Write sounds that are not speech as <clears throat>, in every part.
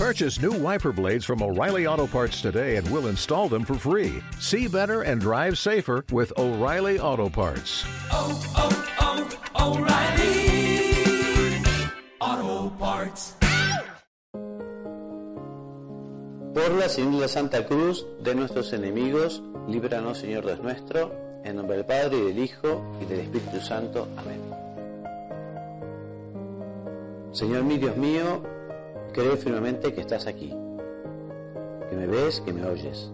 Purchase new wiper blades from O'Reilly Auto Parts today and we'll install them for free. See better and drive safer with O'Reilly Auto Parts. oh, oh, oh O'Reilly Auto Parts. Por la señal de Santa Cruz de nuestros enemigos, líbranos, Señor Dios nuestro, en nombre del Padre, y del Hijo, y del Espíritu Santo. Amén. Señor mi Dios mío, creo firmemente que estás aquí, que me ves, que me oyes.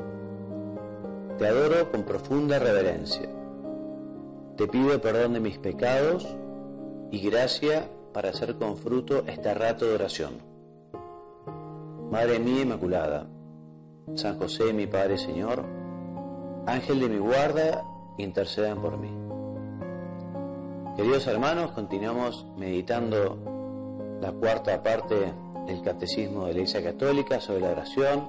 Te adoro con profunda reverencia. Te pido perdón de mis pecados y gracia para hacer con fruto este rato de oración. Madre mía Inmaculada, San José mi Padre Señor, Ángel de mi guarda, intercedan por mí. Queridos hermanos, continuamos meditando la cuarta parte del Catecismo de la Iglesia Católica sobre la oración.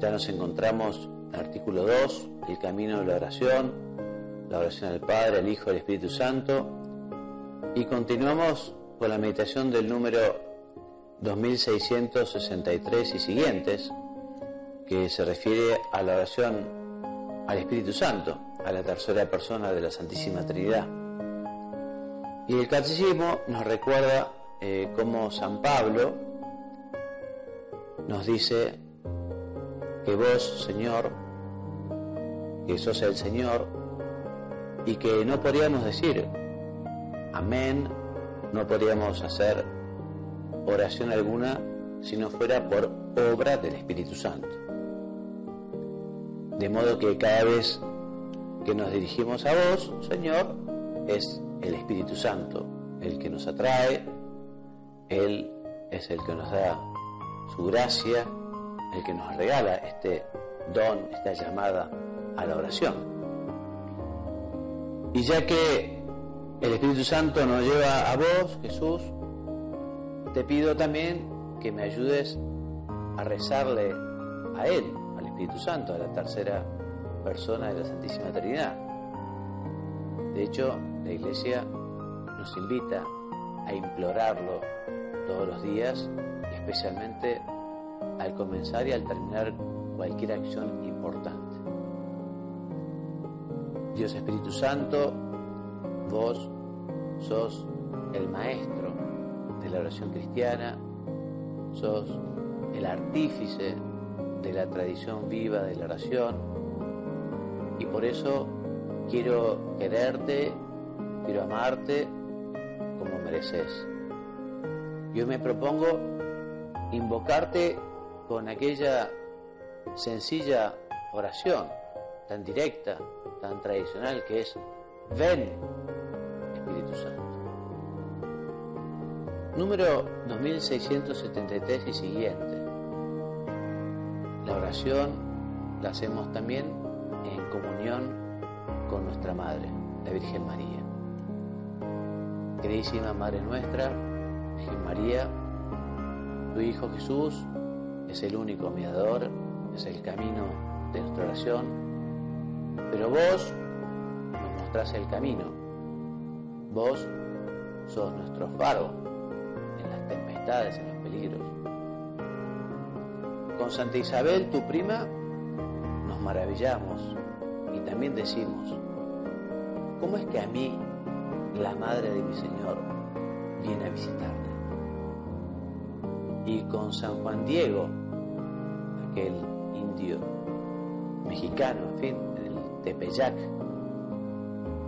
Ya nos encontramos en el artículo 2, el camino de la oración, la oración al Padre, al Hijo y al Espíritu Santo. Y continuamos con la meditación del número 2663 y siguientes, que se refiere a la oración al Espíritu Santo, a la tercera persona de la Santísima Trinidad. Y el catecismo nos recuerda eh, cómo San Pablo nos dice que vos, Señor, que sos el Señor, y que no podríamos decir amén, no podríamos hacer oración alguna si no fuera por obra del Espíritu Santo. De modo que cada vez que nos dirigimos a vos, Señor, es el Espíritu Santo el que nos atrae, Él es el que nos da su gracia, el que nos regala este don, esta llamada a la oración. Y ya que el Espíritu Santo nos lleva a vos, Jesús, te pido también que me ayudes a rezarle a Él, al Espíritu Santo, a la tercera persona de la Santísima Trinidad. De hecho, la Iglesia nos invita a implorarlo todos los días, especialmente al comenzar y al terminar cualquier acción importante. Dios Espíritu Santo, vos sos el maestro de la oración cristiana, sos el artífice de la tradición viva de la oración y por eso quiero quererte, quiero amarte mereces. Yo me propongo invocarte con aquella sencilla oración tan directa, tan tradicional que es ven Espíritu Santo. Número 2673 y siguiente. La oración la hacemos también en comunión con nuestra Madre, la Virgen María. Queridísima Madre nuestra, Virgen María, tu Hijo Jesús es el único mediador, es el camino de nuestra oración, pero vos nos mostrás el camino, vos sos nuestro faro en las tempestades, en los peligros. Con Santa Isabel, tu prima, nos maravillamos y también decimos, ¿cómo es que a mí, la madre de mi Señor, viene a visitarme? Y con San Juan Diego, aquel indio mexicano, en fin, el Tepeyac,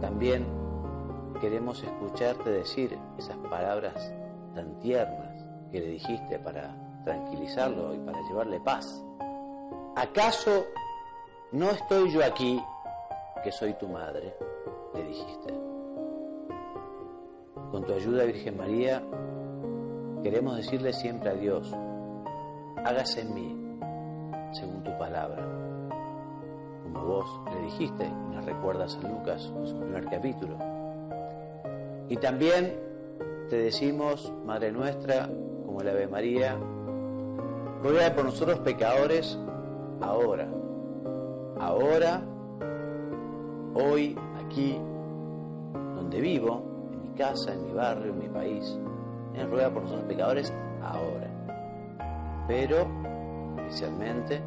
también queremos escucharte decir esas palabras tan tiernas que le dijiste para tranquilizarlo y para llevarle paz. ¿Acaso no estoy yo aquí que soy tu madre? Le dijiste. Con tu ayuda, Virgen María, queremos decirle siempre a Dios, hágase en mí según tu palabra. Como vos le dijiste, nos recuerdas a Lucas en su primer capítulo. Y también te decimos, Madre nuestra, como la Ave María, ruega por nosotros pecadores ahora, ahora, hoy, aquí, donde vivo, casa, en mi barrio, en mi país. En ruega por nosotros pecadores ahora. pero especialmente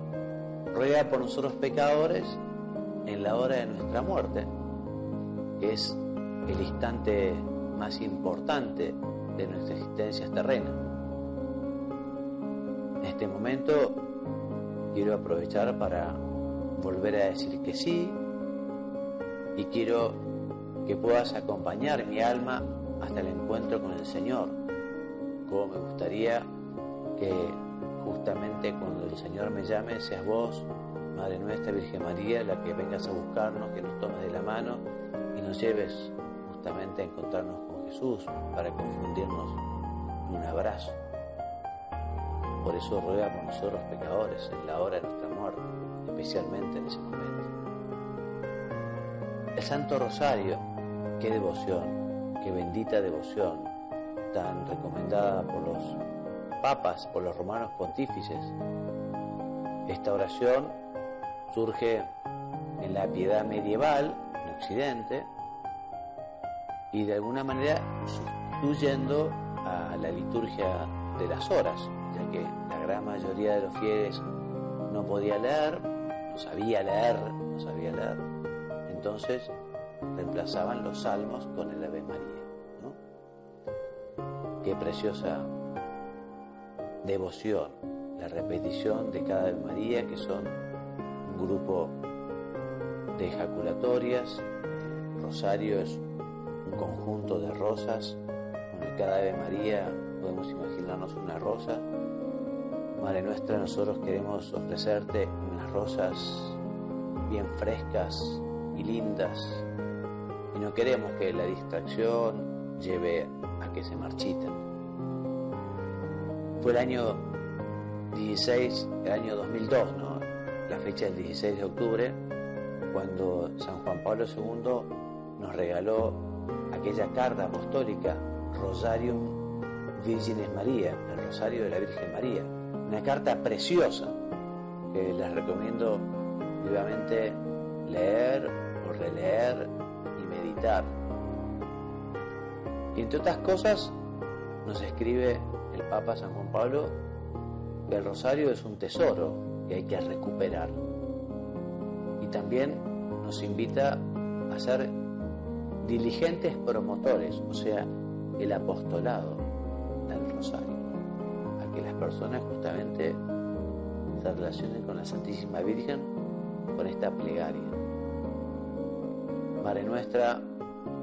ruega por nosotros pecadores en la hora de nuestra muerte, que es el instante más importante de nuestra existencia terrena. En este momento quiero aprovechar para volver a decir que sí y quiero que puedas acompañar mi alma hasta el encuentro con el Señor. Como me gustaría que justamente cuando el Señor me llame seas vos, Madre nuestra Virgen María, la que vengas a buscarnos, que nos tomes de la mano y nos lleves justamente a encontrarnos con Jesús para confundirnos en un abrazo. Por eso ruega por nosotros pecadores en la hora de nuestra muerte, especialmente en ese momento. El Santo Rosario, qué devoción, qué bendita devoción, tan recomendada por los papas, por los romanos pontífices. Esta oración surge en la piedad medieval, en Occidente, y de alguna manera sustituyendo a la liturgia de las horas, ya que la gran mayoría de los fieles no podía leer, no sabía leer, no sabía leer entonces reemplazaban los salmos con el Ave María. ¿no? Qué preciosa devoción, la repetición de cada Ave María, que son un grupo de ejaculatorias. rosario es un conjunto de rosas, con cada Ave María podemos imaginarnos una rosa. Madre nuestra, nosotros queremos ofrecerte unas rosas bien frescas, y lindas queremos que la distracción lleve a que se marchiten. Fue el año 16, el año 2002, ¿no? la fecha del 16 de octubre, cuando San Juan Pablo II nos regaló aquella carta apostólica, Rosarium Virgines María, el Rosario de la Virgen María. Una carta preciosa que les recomiendo vivamente leer o releer meditar. Y entre otras cosas, nos escribe el Papa San Juan Pablo que el rosario es un tesoro que hay que recuperar. Y también nos invita a ser diligentes promotores, o sea, el apostolado del rosario, a que las personas justamente se relacionen con la Santísima Virgen con esta plegaria. Madre nuestra,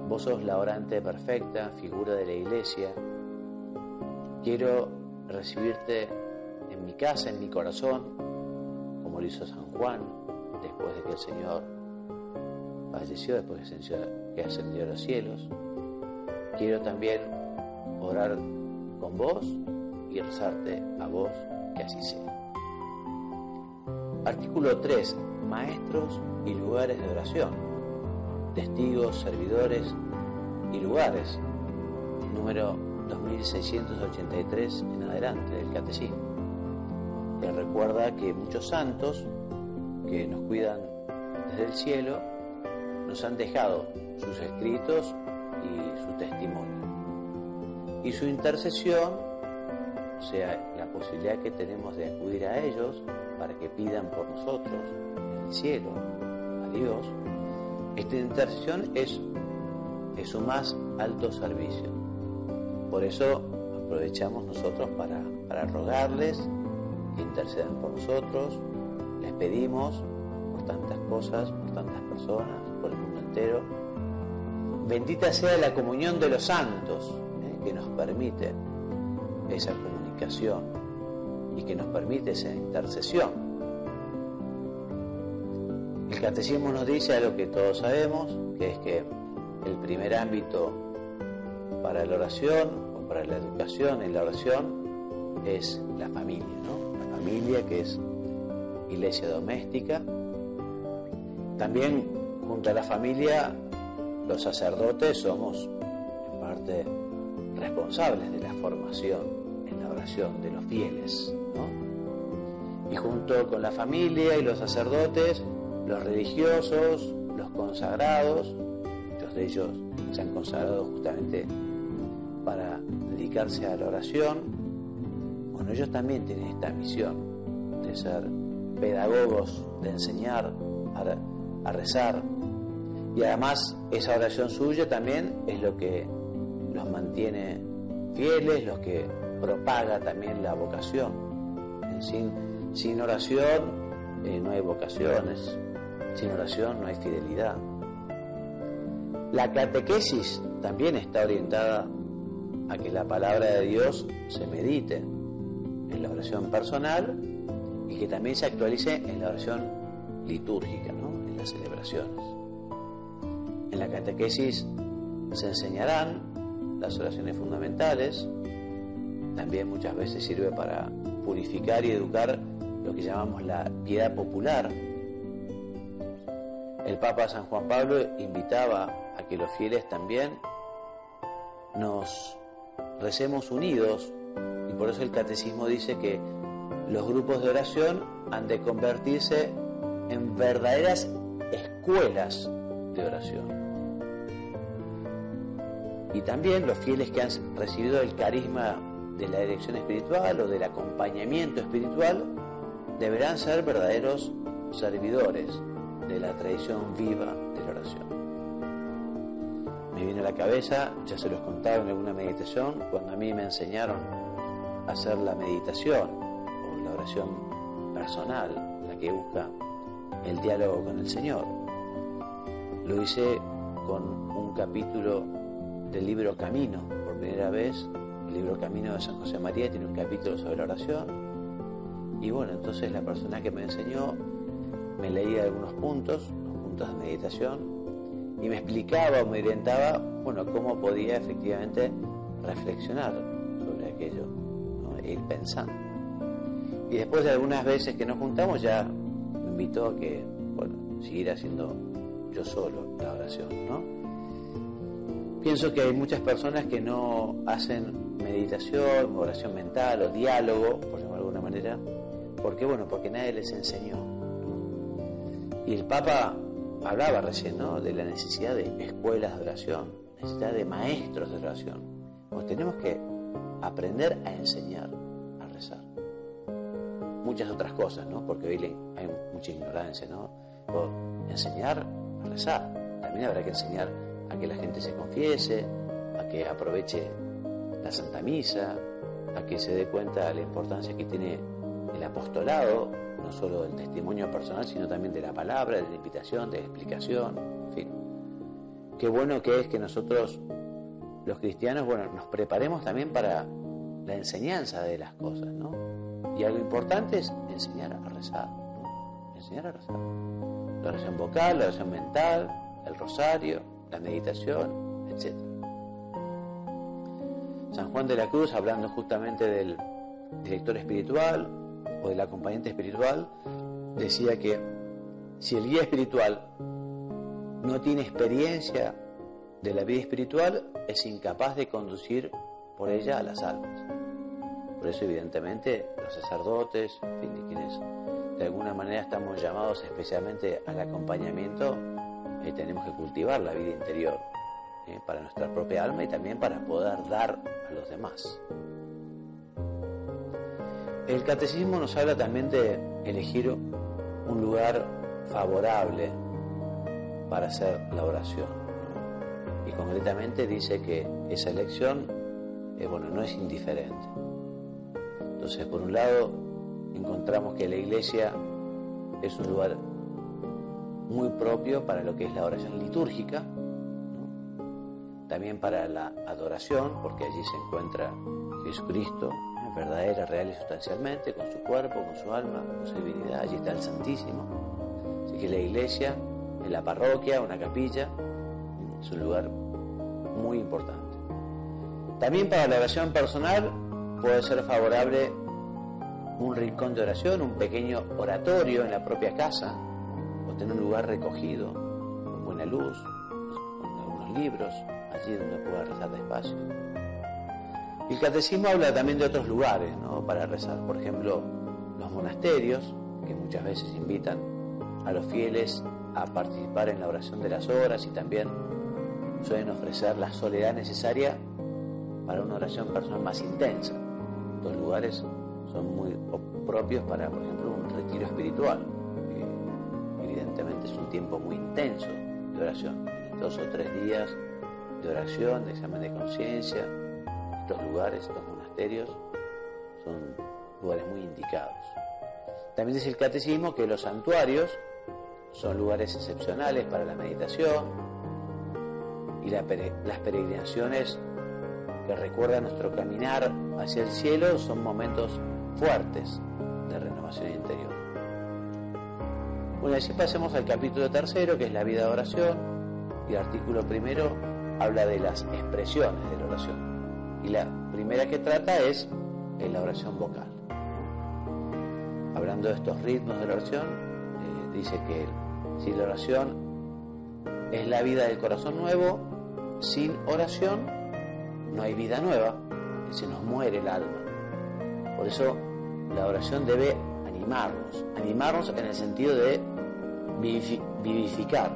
vos sos la orante perfecta, figura de la iglesia. Quiero recibirte en mi casa, en mi corazón, como lo hizo San Juan, después de que el Señor falleció, después que ascendió a los cielos. Quiero también orar con vos y rezarte a vos que así sea. Artículo 3. Maestros y lugares de oración testigos, servidores y lugares, número 2683 en adelante del catecismo, que recuerda que muchos santos que nos cuidan desde el cielo nos han dejado sus escritos y su testimonio. Y su intercesión, o sea, la posibilidad que tenemos de acudir a ellos para que pidan por nosotros en el cielo a Dios, esta intercesión es, es su más alto servicio. Por eso aprovechamos nosotros para, rogarles que intercedan por nosotros, les pedimos por tantas cosas, por tantas personas, por el mundo entero. Bendita sea la comunión de los santos eh, que nos permite esa comunicación y que nos permite esa intercesión. El catecismo nos dice algo que todos sabemos, que es que el primer ámbito para la oración o para la educación en la oración es la familia, ¿no? La familia que es iglesia doméstica. También junto a la familia los sacerdotes somos en parte responsables de la formación en la oración de los fieles, ¿no? Y junto con la familia y los sacerdotes los religiosos, los consagrados, muchos de ellos se han consagrado justamente para dedicarse a la oración, Bueno, ellos también tienen esta misión de ser pedagogos, de enseñar a, rezar. Y además esa oración suya también es lo que los mantiene fieles, los que propaga también la vocación. Sin, sin oración eh, no hay vocaciones, sin oración no hay fidelidad. La catequesis también está orientada a que la palabra de Dios se medite en la oración personal y que también se actualice en la oración litúrgica, en las celebraciones. En la catequesis se enseñarán las oraciones fundamentales, también muchas veces sirve para purificar y educar lo que llamamos la piedad popular. El Papa San Juan Pablo invitaba a que los fieles también nos recemos unidos y por eso el catecismo dice que los grupos de oración han de convertirse en verdaderas escuelas de oración. Y también los fieles que han recibido el carisma de la dirección espiritual o del acompañamiento espiritual deberán ser verdaderos servidores de la tradición viva de la oración. Me viene a la cabeza, ya se los contaba en alguna meditación, cuando a mí me enseñaron a hacer la meditación o la oración personal, la que busca el diálogo con el Señor. Lo hice con un capítulo del libro Camino, por primera vez. El libro Camino de San José María tiene un capítulo sobre la oración. Y bueno, entonces la persona que me enseñó me leía algunos puntos, los puntos de meditación, y me explicaba o me orientaba, bueno, cómo podía efectivamente reflexionar sobre aquello, e ir pensando. Y después de algunas veces que nos juntamos ya me invitó a que, bueno, seguir haciendo yo solo la oración, ¿no? Pienso que hay muchas personas que no hacen meditación, oración mental o diálogo, por llamarlo de alguna manera. ¿Por qué? Bueno, porque nadie les enseñó. Y el Papa hablaba recién de la necesidad de escuelas de oración, necesidad de maestros de oración. Pues tenemos que aprender a enseñar a rezar. Muchas otras cosas, ¿no? Porque hoy hay mucha ignorancia, ¿no? enseñar a rezar. También habrá que enseñar a que la gente se confiese, a que aproveche la Santa Misa, a que se dé cuenta de la importancia que tiene el apostolado, no solo del testimonio personal, sino también de la palabra, de la invitación, de la explicación, en fin. Qué bueno que es que nosotros, los cristianos, bueno, nos preparemos también para la enseñanza de las cosas, ¿no? Y algo importante es enseñar a rezar, enseñar a rezar. La oración vocal, la oración mental, el rosario, la meditación, etc. San Juan de la Cruz, hablando justamente del director espiritual o del acompañante espiritual, decía que si el guía espiritual no tiene experiencia de la vida espiritual, es incapaz de conducir por ella a las almas. Por eso, evidentemente, los sacerdotes, quienes de alguna manera estamos llamados especialmente al acompañamiento, eh, tenemos que cultivar la vida interior eh, para nuestra propia alma y también para poder dar a los demás. El catecismo nos habla también de elegir un lugar favorable para hacer la oración. Y concretamente dice que esa elección eh, bueno, no es indiferente. Entonces, por un lado, encontramos que la iglesia es un lugar muy propio para lo que es la oración litúrgica, también para la adoración, porque allí se encuentra Jesucristo, verdadera, real y sustancialmente, con su cuerpo, con su alma, con su divinidad, allí está el Santísimo. Así que la iglesia, en la parroquia, una capilla, es un lugar muy importante. También para la oración personal puede ser favorable un rincón de oración, un pequeño oratorio en la propia casa, o tener un lugar recogido, con buena luz, con algunos libros, allí donde pueda rezar despacio. El catecismo habla también de otros lugares ¿no? para rezar, por ejemplo, los monasterios, que muchas veces invitan a los fieles a participar en la oración de las horas y también suelen ofrecer la soledad necesaria para una oración personal más intensa. Dos lugares son muy propios para, por ejemplo, un retiro espiritual, que evidentemente es un tiempo muy intenso de oración, dos o tres días de oración, de examen de conciencia, estos lugares, estos monasterios, son lugares muy indicados. También dice el catecismo que los santuarios son lugares excepcionales para la meditación y las peregrinaciones que recuerdan nuestro caminar hacia el cielo son momentos fuertes de renovación interior. Bueno, así pasemos al capítulo tercero, que es la vida de oración, y el artículo primero habla de las expresiones de la oración. Y la primera que trata es la oración vocal. Hablando de estos ritmos de la oración, eh, dice que si la oración es la vida del corazón nuevo, sin oración no hay vida nueva, se nos muere el alma. Por eso la oración debe animarnos, animarnos en el sentido de vivificar.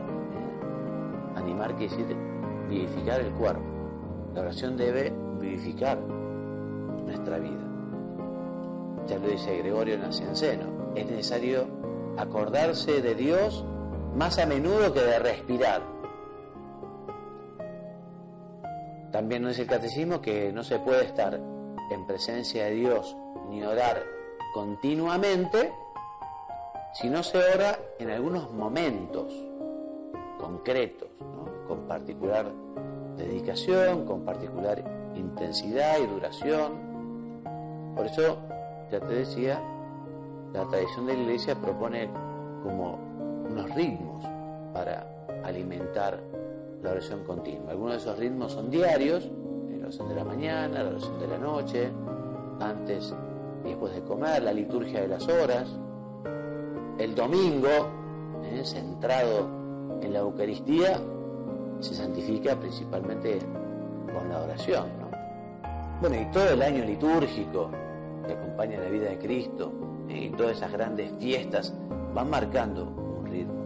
Animar quiere decir vivificar el cuerpo. La oración debe vivificar nuestra vida. Ya lo dice Gregorio Nacianceno, es necesario acordarse de Dios más a menudo que de respirar. También nos dice el catecismo que no se puede estar en presencia de Dios ni orar continuamente si no se ora en algunos momentos concretos, con particular dedicación, con particular intensidad y duración. Por eso, ya te decía, la tradición de la iglesia propone como unos ritmos para alimentar la oración continua. Algunos de esos ritmos son diarios, la oración de la mañana, la oración de la noche, antes y después de comer, la liturgia de las horas, el domingo, ¿eh? centrado en la Eucaristía, se santifica principalmente con la oración. Bueno, y todo el año litúrgico que acompaña la vida de Cristo ¿eh? y todas esas grandes fiestas van marcando un ritmo,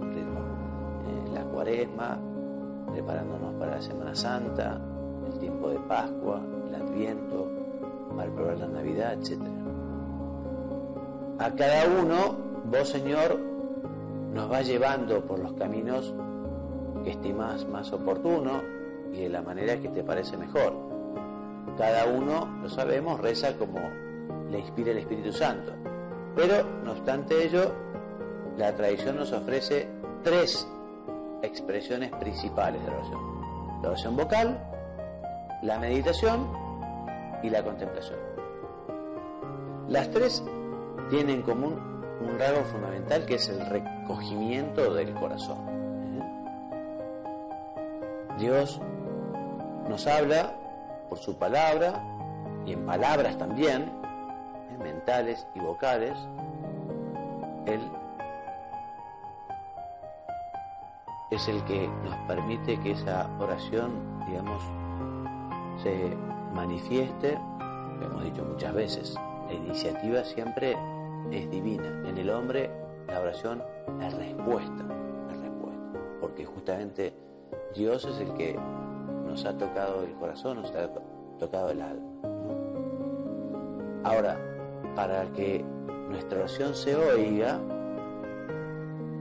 un ritmo. Eh, la cuaresma, preparándonos para la Semana Santa, el tiempo de Pascua, el Adviento, para probar la Navidad, etc. A cada uno, vos Señor, nos va llevando por los caminos que estimas más oportuno y de la manera que te parece mejor. Cada uno, lo sabemos, reza como le inspira el Espíritu Santo. Pero, no obstante ello, la tradición nos ofrece tres expresiones principales de la oración. La oración vocal, la meditación y la contemplación. Las tres tienen en común un rasgo fundamental que es el recogimiento del corazón. ¿eh? Dios nos habla por su palabra y en palabras también, mentales y vocales. Él es el que nos permite que esa oración, digamos, se manifieste, lo hemos dicho muchas veces, la iniciativa siempre es divina. En el hombre la oración es respuesta, es respuesta, porque justamente Dios es el que nos ha tocado el corazón, nos ha tocado el alma. Ahora, para que nuestra oración se oiga,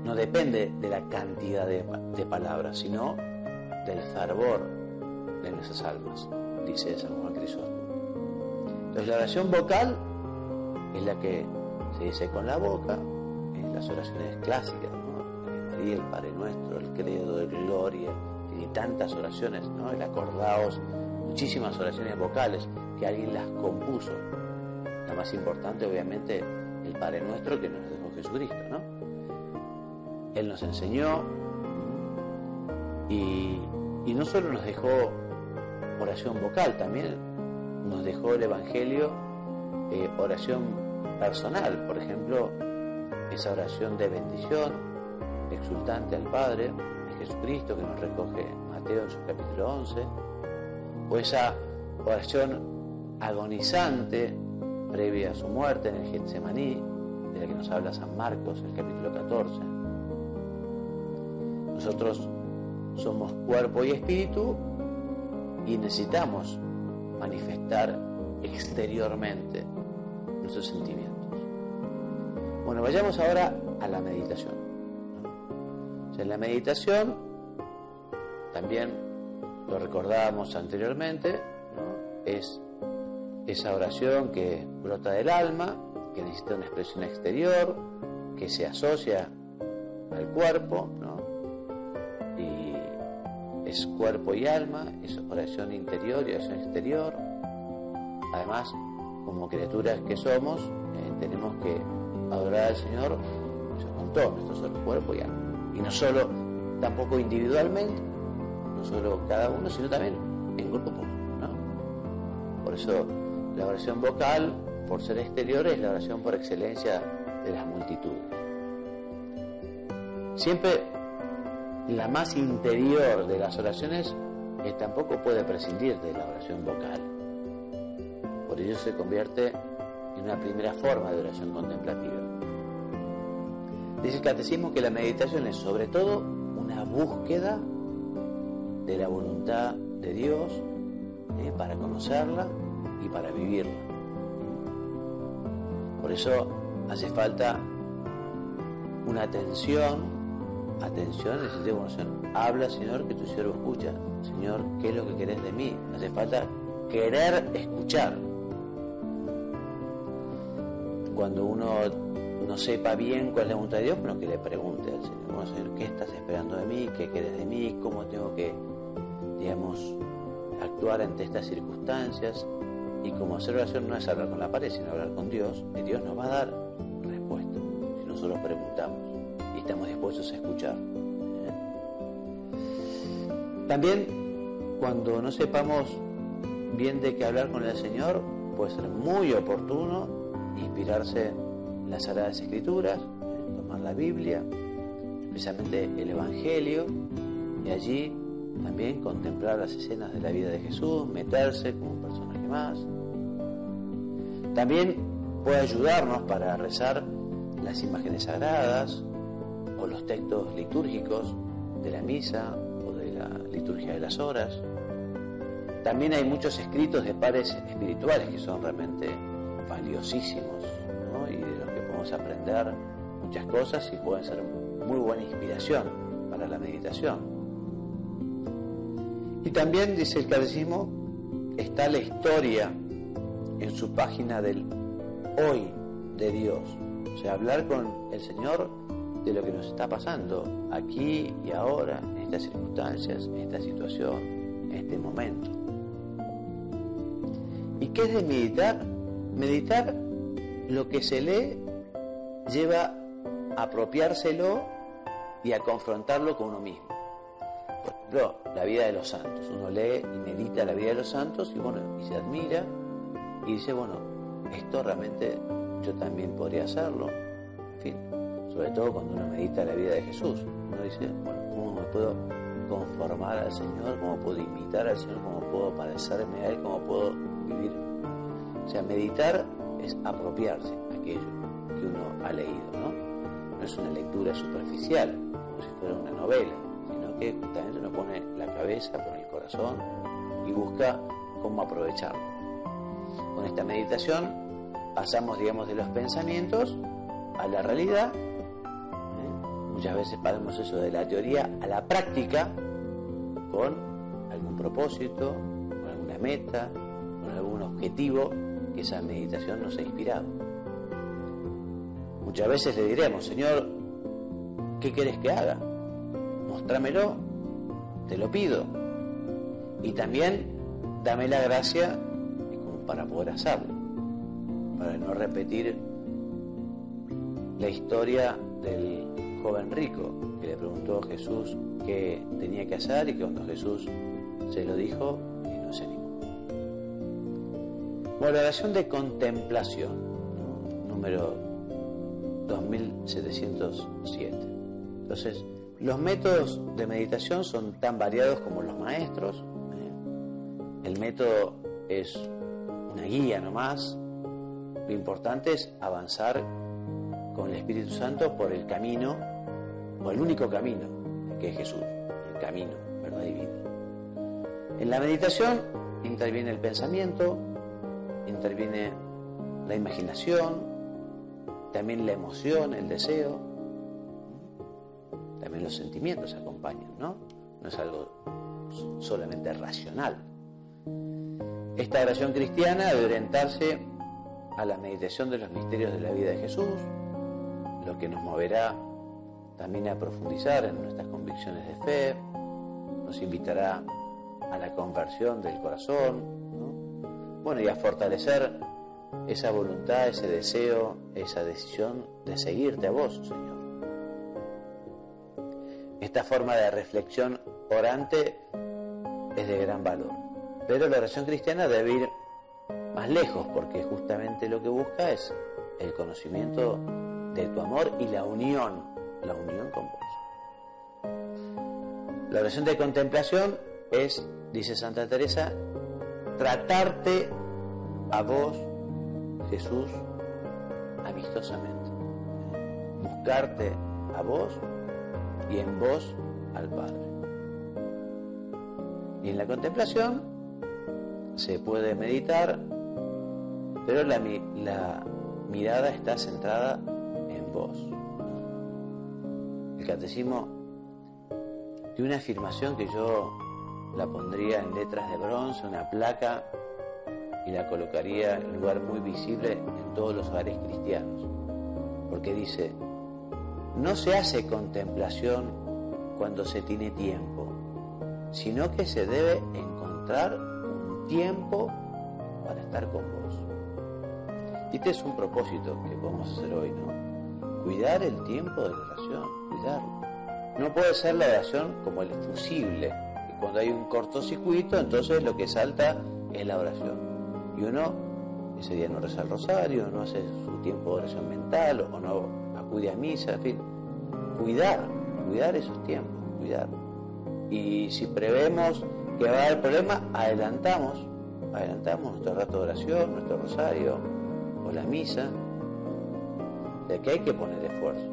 no depende de la cantidad de, palabras, sino del fervor de nuestras almas, dice San Juan Crisóstomo. Entonces la oración vocal es la que se dice con la boca, en las oraciones clásicas, ¿no? María, el Padre Nuestro, el Credo, el Gloria, y tantas oraciones, ¿no? El acordaos, muchísimas oraciones vocales que alguien las compuso. La más importante, obviamente, el Padre Nuestro que nos dejó Jesucristo, ¿no? Él nos enseñó y, y no solo nos dejó oración vocal, también nos dejó el Evangelio eh, oración personal, por ejemplo, esa oración de bendición exultante al Padre, Jesucristo que nos recoge Mateo en su capítulo 11, o esa oración agonizante previa a su muerte en el Getsemaní, de la que nos habla San Marcos en el capítulo 14. Nosotros somos cuerpo y espíritu y necesitamos manifestar exteriormente nuestros sentimientos. Bueno, vayamos ahora a la meditación. En la meditación, también lo recordábamos anteriormente, es esa oración que brota del alma, que necesita una expresión exterior, que se asocia al cuerpo, ¿no? y es cuerpo y alma, es oración interior y oración exterior. Además, como criaturas que somos, eh, tenemos que adorar al Señor con todo nuestro cuerpo y alma. Y no solo, tampoco individualmente, no solo cada uno, sino también en grupo. ¿no? Por eso la oración vocal, por ser exterior, es la oración por excelencia de las multitudes. Siempre la más interior de las oraciones que tampoco puede prescindir de la oración vocal. Por ello se convierte en una primera forma de oración contemplativa. Dice el catecismo que la meditación es sobre todo una búsqueda de la voluntad de Dios ¿eh? para conocerla y para vivirla. Por eso hace falta una atención, atención en el sentido de conocer. Habla, Señor, que tu siervo escucha. Señor, ¿qué es lo que querés de mí? Hace falta querer escuchar. Cuando uno no sepa bien cuál es la voluntad de Dios, bueno, que le pregunte al Señor, bueno, Señor, ¿qué estás esperando de mí? ¿Qué querés de mí? ¿Cómo tengo que, digamos, actuar ante estas circunstancias? Y como hacer no es hablar con la pared, sino hablar con Dios, y Dios nos va a dar respuesta si nosotros preguntamos y estamos dispuestos a escuchar. También, cuando no sepamos bien de qué hablar con el Señor, puede ser muy oportuno inspirarse las Sagradas Escrituras, tomar la Biblia, especialmente el Evangelio, y allí también contemplar las escenas de la vida de Jesús, meterse como un personaje más. También puede ayudarnos para rezar las imágenes sagradas o los textos litúrgicos de la misa o de la liturgia de las horas. También hay muchos escritos de pares espirituales que son realmente valiosísimos y de aprender muchas cosas y pueden ser muy buena inspiración para la meditación. Y también, dice el catecismo, está la historia en su página del hoy de Dios. O sea, hablar con el Señor de lo que nos está pasando aquí y ahora, en estas circunstancias, en esta situación, en este momento. ¿Y qué es de meditar? Meditar lo que se lee lleva a apropiárselo y a confrontarlo con uno mismo. Por ejemplo, la vida de los santos. Uno lee y medita la vida de los santos y bueno, y se admira y dice, bueno, esto realmente yo también podría hacerlo. En fin, sobre todo cuando uno medita la vida de Jesús. Uno dice, bueno, ¿cómo me puedo conformar al Señor? ¿Cómo puedo imitar al Señor? ¿Cómo puedo parecerme a Él? ¿Cómo puedo vivir? O sea, meditar es apropiarse aquello que uno ha leído, ¿no? No es una lectura superficial, como si fuera una novela, sino que justamente uno pone la cabeza, pone el corazón y busca cómo aprovecharlo. Con esta meditación pasamos, digamos, de los pensamientos a la realidad. ¿eh? Muchas veces pasamos eso de la teoría a la práctica con algún propósito, con alguna meta, con algún objetivo que esa meditación nos ha inspirado. Muchas veces le diremos, Señor, ¿qué quieres que haga? Mostrámelo, te lo pido. Y también dame la gracia para poder hacerlo, para no repetir la historia del joven rico que le preguntó a Jesús qué tenía que hacer y que cuando Jesús se lo dijo y no se animó. Bueno, la oración de contemplación, número 2707. Entonces, los métodos de meditación son tan variados como los maestros. ¿eh? El método es una guía nomás. Lo importante es avanzar con el Espíritu Santo por el camino, o el único camino, que es Jesús, el camino, verdad y vida. En la meditación interviene el pensamiento, interviene la imaginación, también la emoción, el deseo, también los sentimientos acompañan, ¿no? No es algo solamente racional. Esta oración cristiana debe orientarse a la meditación de los misterios de la vida de Jesús, lo que nos moverá también a profundizar en nuestras convicciones de fe, nos invitará a la conversión del corazón, bueno, y a fortalecer esa voluntad, ese deseo, esa decisión de seguirte a vos, Señor. Esta forma de reflexión orante es de gran valor, pero la oración cristiana debe ir más lejos porque justamente lo que busca es el conocimiento de tu amor y la unión, la unión con vos. La oración de contemplación es, dice Santa Teresa, tratarte a vos, Jesús, amistosamente. Buscarte a vos y en vos al Padre. Y en la contemplación se puede meditar, pero la, la mirada está centrada en vos. El catecismo de una afirmación que yo la pondría en letras de bronce, una placa, y la colocaría en lugar muy visible en todos los hogares cristianos. Porque dice, no se hace contemplación cuando se tiene tiempo, sino que se debe encontrar un tiempo para estar con vos. Este es un propósito que podemos hacer hoy, ¿no? Cuidar el tiempo de la oración, cuidarlo. No puede ser la oración como el fusible, cuando hay un cortocircuito, entonces lo que salta es la oración. Y uno ese día no reza el rosario, no hace su tiempo de oración mental, o no acude a misa, en fin. Cuidar, cuidar esos tiempos, cuidar. Y si prevemos que va a haber problema, adelantamos, adelantamos nuestro rato de oración, nuestro rosario, o la misa, de que hay que poner esfuerzo.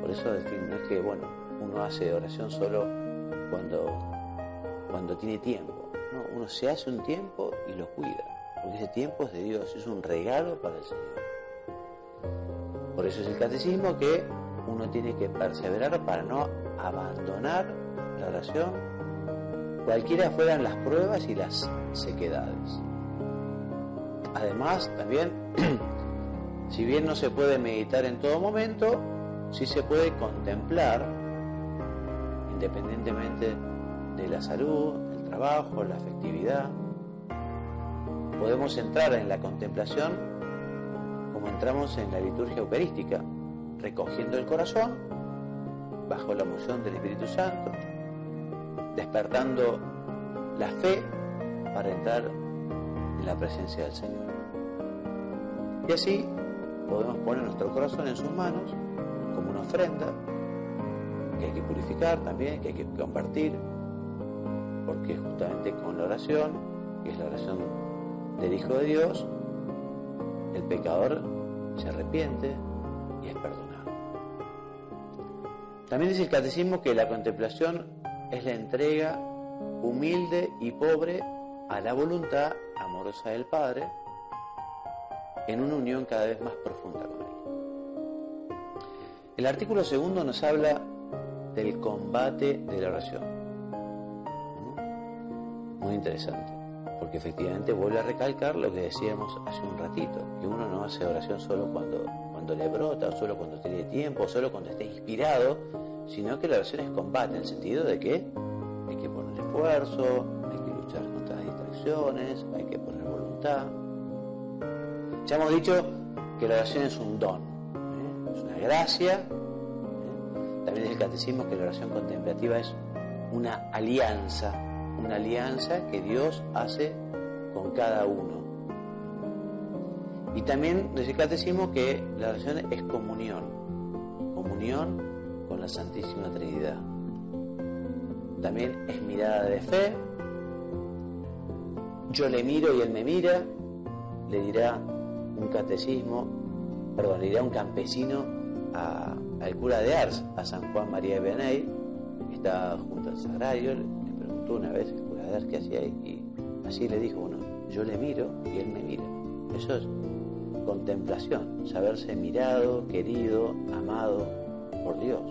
Por eso, no es que, bueno, uno hace oración solo cuando cuando tiene tiempo. Uno se hace un tiempo y lo cuida, porque ese tiempo es de Dios, es un regalo para el Señor. Por eso es el catecismo que uno tiene que perseverar para no abandonar la oración, cualquiera fueran las pruebas y las sequedades. Además, también, <clears throat> si bien no se puede meditar en todo momento, sí se puede contemplar, independientemente de la salud, el trabajo, la afectividad. Podemos entrar en la contemplación como entramos en la liturgia eucarística, recogiendo el corazón bajo la moción del Espíritu Santo, despertando la fe para entrar en la presencia del Señor. Y así podemos poner nuestro corazón en sus manos como una ofrenda que hay que purificar también, que hay que compartir, porque justamente con la oración, que es la oración del Hijo de Dios, el pecador se arrepiente y es perdonado. También dice el catecismo que la contemplación es la entrega humilde y pobre a la voluntad amorosa del Padre en una unión cada vez más profunda con Él. El artículo segundo nos habla del combate de la oración muy interesante, porque efectivamente vuelve a recalcar lo que decíamos hace un ratito, que uno no hace oración solo cuando, cuando le brota, o solo cuando tiene tiempo, o solo cuando está inspirado, sino que la oración es combate, en el sentido de que hay que poner esfuerzo, hay que luchar contra las distracciones, hay que poner voluntad. Ya hemos dicho que la oración es un don, ¿eh? es una gracia. ¿eh? También es el catecismo que la oración contemplativa es una alianza una alianza que Dios hace con cada uno. Y también dice el catecismo que la oración es comunión, comunión con la Santísima Trinidad. También es mirada de fe. Yo le miro y él me mira, le dirá un catecismo, perdón, le dirá un campesino al cura de Ars, a San Juan María de Benay, que está junto al sagrario, una vez el cura de que hacía y así le dijo, bueno, yo le miro y él me mira. Eso es contemplación, saberse mirado, querido, amado por Dios.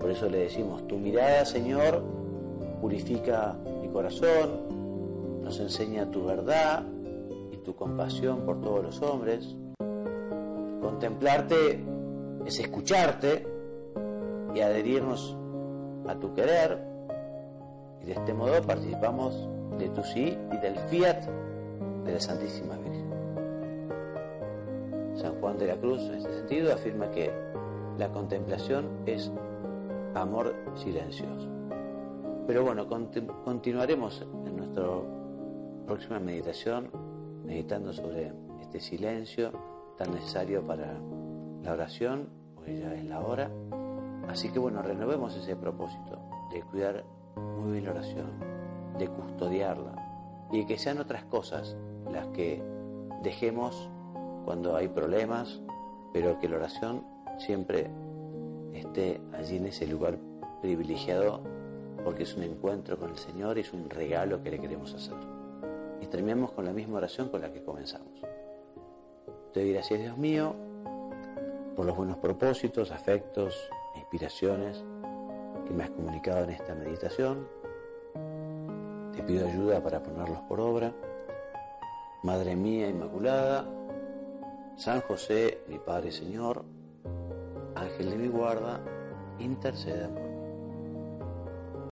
Por eso le decimos, tu mirada, Señor, purifica mi corazón, nos enseña tu verdad y tu compasión por todos los hombres. Contemplarte es escucharte y adherirnos a tu querer. Y de este modo participamos de tu sí y del fiat de la Santísima Virgen. San Juan de la Cruz en este sentido afirma que la contemplación es amor silencioso. Pero bueno, continuaremos en nuestra próxima meditación meditando sobre este silencio tan necesario para la oración, porque ya es la hora. Así que bueno, renovemos ese propósito de cuidar bien la oración, de custodiarla y que sean otras cosas las que dejemos cuando hay problemas, pero que la oración siempre esté allí en ese lugar privilegiado porque es un encuentro con el Señor y es un regalo que le queremos hacer. Y terminamos con la misma oración con la que comenzamos. Te doy gracias, Dios mío, por los buenos propósitos, afectos, inspiraciones que me has comunicado en esta meditación. Te pido ayuda para ponerlos por obra. Madre mía Inmaculada, San José, mi Padre Señor, Ángel de mi guarda, interceda por